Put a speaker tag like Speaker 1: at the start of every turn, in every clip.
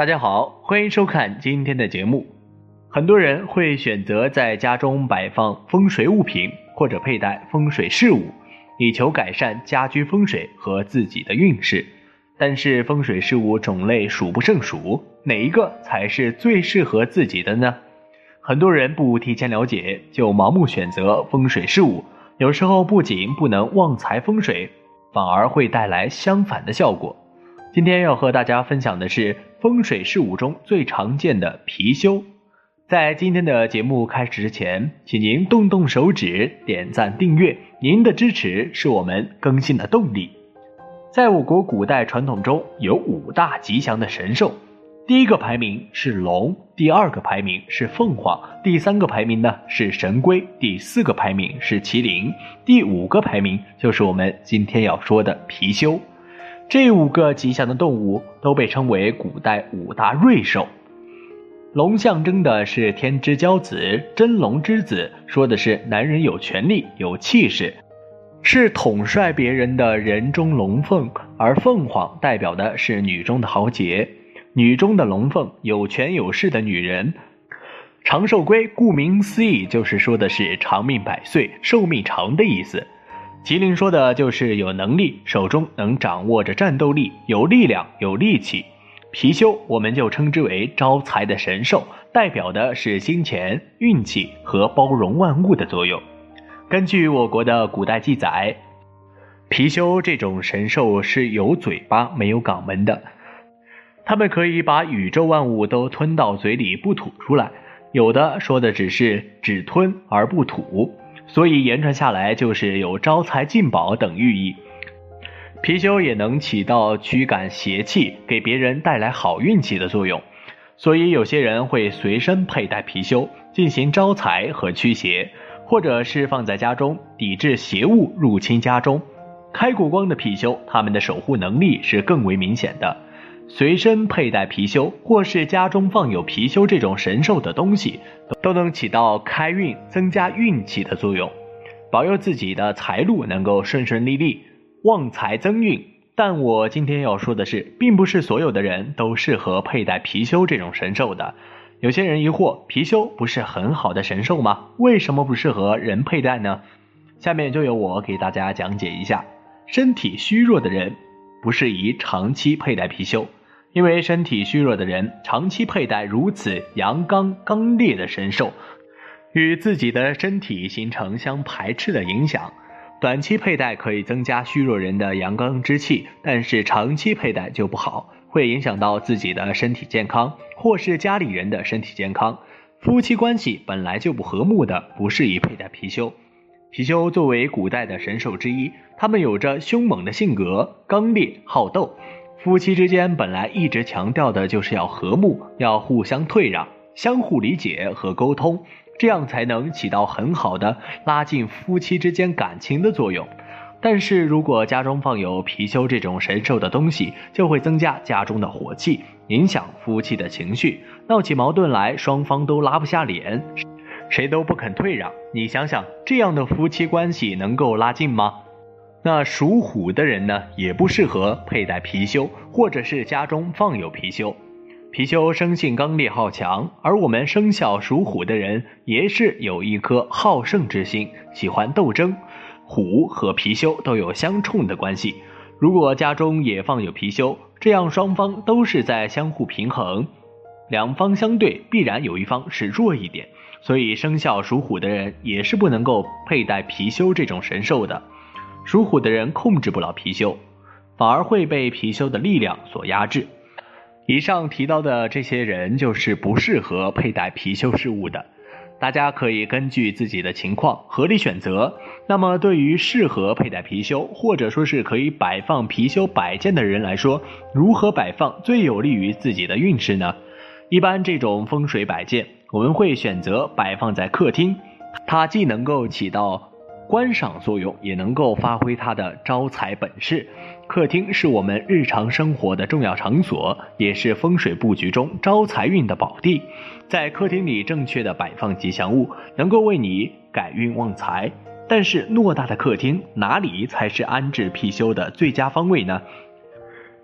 Speaker 1: 大家好，欢迎收看今天的节目。很多人会选择在家中摆放风水物品，或者佩戴风水饰物，以求改善家居风水和自己的运势。但是风水饰物种类数不胜数，哪一个才是最适合自己的呢？很多人不提前了解就盲目选择风水饰物，有时候不仅不能旺财风水，反而会带来相反的效果。今天要和大家分享的是风水事物中最常见的貔貅。在今天的节目开始之前，请您动动手指点赞订阅，您的支持是我们更新的动力。在我国古代传统中有五大吉祥的神兽，第一个排名是龙，第二个排名是凤凰，第三个排名呢是神龟，第四个排名是麒麟，第五个排名就是我们今天要说的貔貅。这五个吉祥的动物都被称为古代五大瑞兽。龙象征的是天之骄子，真龙之子，说的是男人有权利、有气势，是统帅别人的人中龙凤；而凤凰代表的是女中的豪杰，女中的龙凤，有权有势的女人。长寿龟顾名思义，就是说的是长命百岁、寿命长的意思。麒麟说的就是有能力，手中能掌握着战斗力，有力量，有力气。貔貅我们就称之为招财的神兽，代表的是金钱、运气和包容万物的作用。根据我国的古代记载，貔貅这种神兽是有嘴巴没有肛门的，它们可以把宇宙万物都吞到嘴里不吐出来，有的说的只是只吞而不吐。所以言传下来就是有招财进宝等寓意。貔貅也能起到驱赶邪气、给别人带来好运气的作用，所以有些人会随身佩戴貔貅进行招财和驱邪，或者是放在家中抵制邪物入侵家中。开过光的貔貅，它们的守护能力是更为明显的。随身佩戴貔貅，或是家中放有貔貅这种神兽的东西，都能起到开运、增加运气的作用，保佑自己的财路能够顺顺利利、旺财增运。但我今天要说的是，并不是所有的人都适合佩戴貔貅这种神兽的。有些人疑惑，貔貅不是很好的神兽吗？为什么不适合人佩戴呢？下面就由我给大家讲解一下，身体虚弱的人不适宜长期佩戴貔貅。因为身体虚弱的人长期佩戴如此阳刚刚烈的神兽，与自己的身体形成相排斥的影响。短期佩戴可以增加虚弱人的阳刚之气，但是长期佩戴就不好，会影响到自己的身体健康，或是家里人的身体健康。夫妻关系本来就不和睦的，不适宜佩戴貔貅。貔貅作为古代的神兽之一，它们有着凶猛的性格，刚烈好斗。夫妻之间本来一直强调的就是要和睦，要互相退让，相互理解和沟通，这样才能起到很好的拉近夫妻之间感情的作用。但是如果家中放有貔貅这种神兽的东西，就会增加家中的火气，影响夫妻的情绪，闹起矛盾来，双方都拉不下脸，谁都不肯退让。你想想，这样的夫妻关系能够拉近吗？那属虎的人呢，也不适合佩戴貔貅，或者是家中放有貔貅。貔貅生性刚烈好强，而我们生肖属虎的人也是有一颗好胜之心，喜欢斗争。虎和貔貅都有相冲的关系，如果家中也放有貔貅，这样双方都是在相互平衡，两方相对，必然有一方是弱一点。所以生肖属虎的人也是不能够佩戴貔貅这种神兽的。属虎的人控制不了貔貅，反而会被貔貅的力量所压制。以上提到的这些人就是不适合佩戴貔貅饰物的。大家可以根据自己的情况合理选择。那么，对于适合佩戴貔貅或者说是可以摆放貔貅摆件的人来说，如何摆放最有利于自己的运势呢？一般这种风水摆件，我们会选择摆放在客厅，它既能够起到。观赏作用也能够发挥它的招财本事。客厅是我们日常生活的重要场所，也是风水布局中招财运的宝地。在客厅里正确的摆放吉祥物，能够为你改运旺财。但是偌大的客厅，哪里才是安置貔貅的最佳方位呢？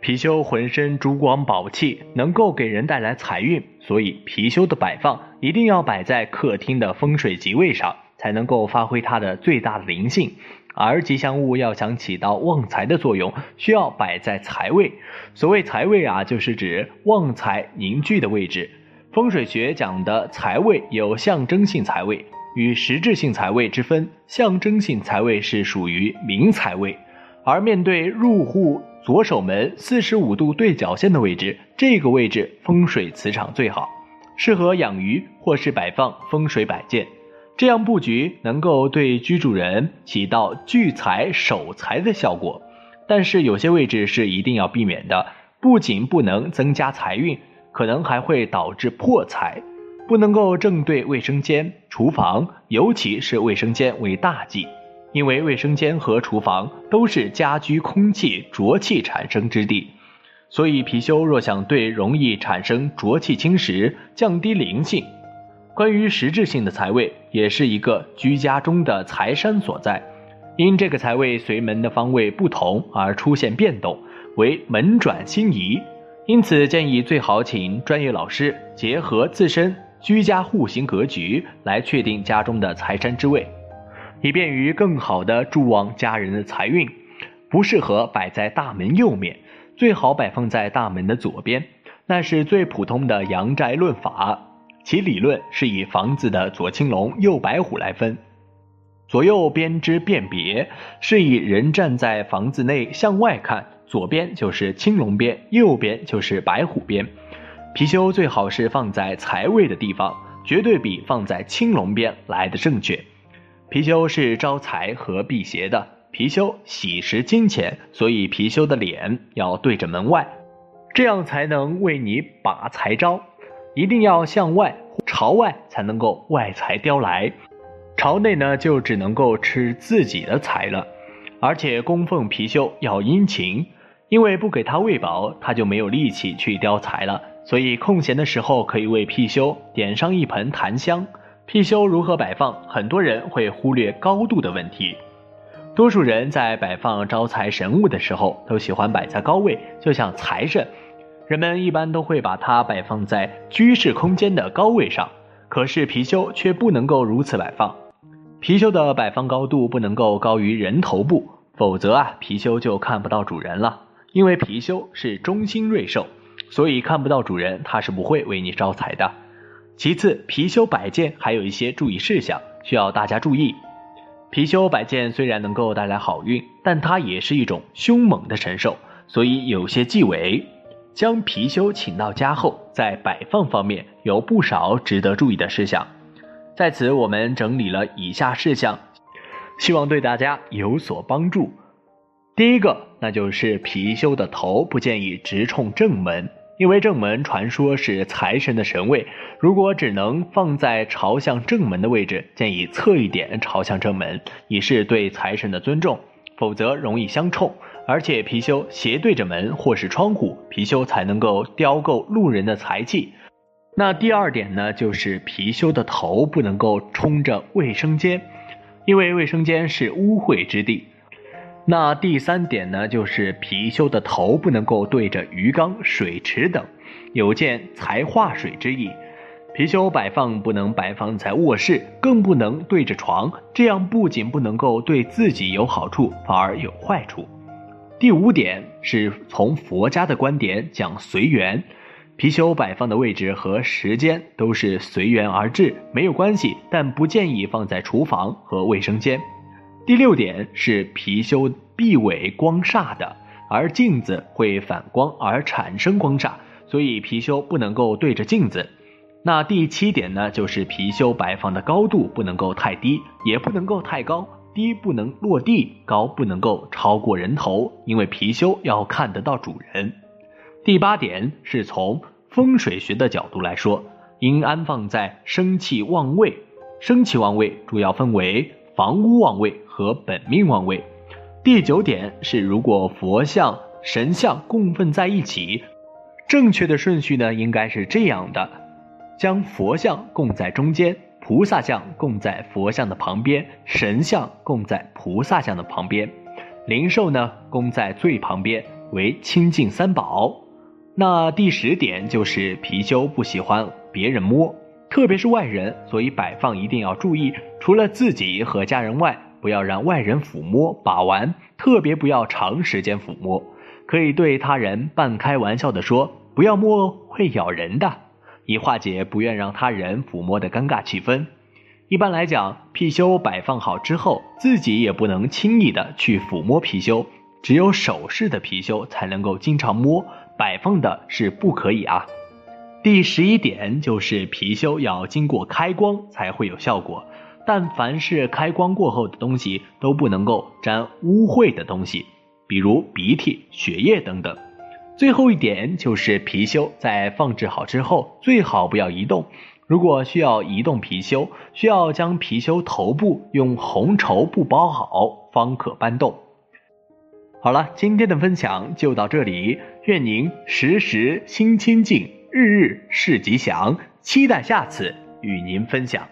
Speaker 1: 貔貅浑身珠光宝气，能够给人带来财运，所以貔貅的摆放一定要摆在客厅的风水吉位上，才能够发挥它的最大的灵性。而吉祥物要想起到旺财的作用，需要摆在财位。所谓财位啊，就是指旺财凝聚的位置。风水学讲的财位有象征性财位与实质性财位之分，象征性财位是属于明财位，而面对入户。左手门四十五度对角线的位置，这个位置风水磁场最好，适合养鱼或是摆放风水摆件。这样布局能够对居住人起到聚财守财的效果。但是有些位置是一定要避免的，不仅不能增加财运，可能还会导致破财。不能够正对卫生间、厨房，尤其是卫生间为大忌。因为卫生间和厨房都是家居空气浊气产生之地，所以貔貅若想对容易产生浊气侵蚀，降低灵性。关于实质性的财位，也是一个居家中的财山所在，因这个财位随门的方位不同而出现变动，为门转星移。因此建议最好请专业老师结合自身居家户型格局来确定家中的财山之位。以便于更好的助旺家人的财运，不适合摆在大门右面，最好摆放在大门的左边。那是最普通的阳宅论法，其理论是以房子的左青龙、右白虎来分，左右边之辨别是以人站在房子内向外看，左边就是青龙边，右边就是白虎边。貔貅最好是放在财位的地方，绝对比放在青龙边来的正确。貔貅是招财和辟邪的，貔貅喜食金钱，所以貔貅的脸要对着门外，这样才能为你把财招。一定要向外朝外才能够外财叼来，朝内呢就只能够吃自己的财了。而且供奉貔貅要殷勤，因为不给他喂饱，他就没有力气去叼财了。所以空闲的时候可以为貔貅点上一盆檀香。貔貅如何摆放？很多人会忽略高度的问题。多数人在摆放招财神物的时候，都喜欢摆在高位，就像财神。人们一般都会把它摆放在居室空间的高位上。可是貔貅却不能够如此摆放。貔貅的摆放高度不能够高于人头部，否则啊，貔貅就看不到主人了。因为貔貅是中心瑞兽，所以看不到主人，它是不会为你招财的。其次，貔貅摆件还有一些注意事项需要大家注意。貔貅摆件虽然能够带来好运，但它也是一种凶猛的神兽，所以有些忌讳。将貔貅请到家后，在摆放方面有不少值得注意的事项。在此，我们整理了以下事项，希望对大家有所帮助。第一个，那就是貔貅的头不建议直冲正门。因为正门传说是财神的神位，如果只能放在朝向正门的位置，建议侧一点朝向正门，以示对财神的尊重，否则容易相冲。而且貔貅斜对着门或是窗户，貔貅才能够雕够路人的财气。那第二点呢，就是貔貅的头不能够冲着卫生间，因为卫生间是污秽之地。那第三点呢，就是貔貅的头不能够对着鱼缸、水池等，有见财化水之意。貔貅摆放不能摆放在卧室，更不能对着床，这样不仅不能够对自己有好处，反而有坏处。第五点是从佛家的观点讲随缘，貔貅摆放的位置和时间都是随缘而至，没有关系，但不建议放在厨房和卫生间。第六点是貔貅臂尾光煞的，而镜子会反光而产生光煞，所以貔貅不能够对着镜子。那第七点呢，就是貔貅摆放的高度不能够太低，也不能够太高，低不能落地，高不能够超过人头，因为貔貅要看得到主人。第八点是从风水学的角度来说，应安放在生气旺位。生气旺位主要分为房屋旺位。和本命旺位。第九点是，如果佛像、神像供奉在一起，正确的顺序呢，应该是这样的：将佛像供在中间，菩萨像供在佛像的旁边，神像供在菩萨像的旁边，灵兽呢供在最旁边，为清净三宝。那第十点就是貔貅不喜欢别人摸，特别是外人，所以摆放一定要注意，除了自己和家人外，不要让外人抚摸把玩，特别不要长时间抚摸。可以对他人半开玩笑的说：“不要摸，会咬人的。”以化解不愿让他人抚摸的尴尬气氛。一般来讲，貔貅摆放好之后，自己也不能轻易的去抚摸貔貅，只有首饰的貔貅才能够经常摸。摆放的是不可以啊。第十一点就是貔貅要经过开光才会有效果，但凡是开光过后的东西都不能够沾污秽的东西，比如鼻涕、血液等等。最后一点就是貔貅在放置好之后最好不要移动，如果需要移动貔貅，需要将貔貅头部用红绸布包好方可搬动。好了，今天的分享就到这里。愿您时时心清静，日日事吉祥。期待下次与您分享。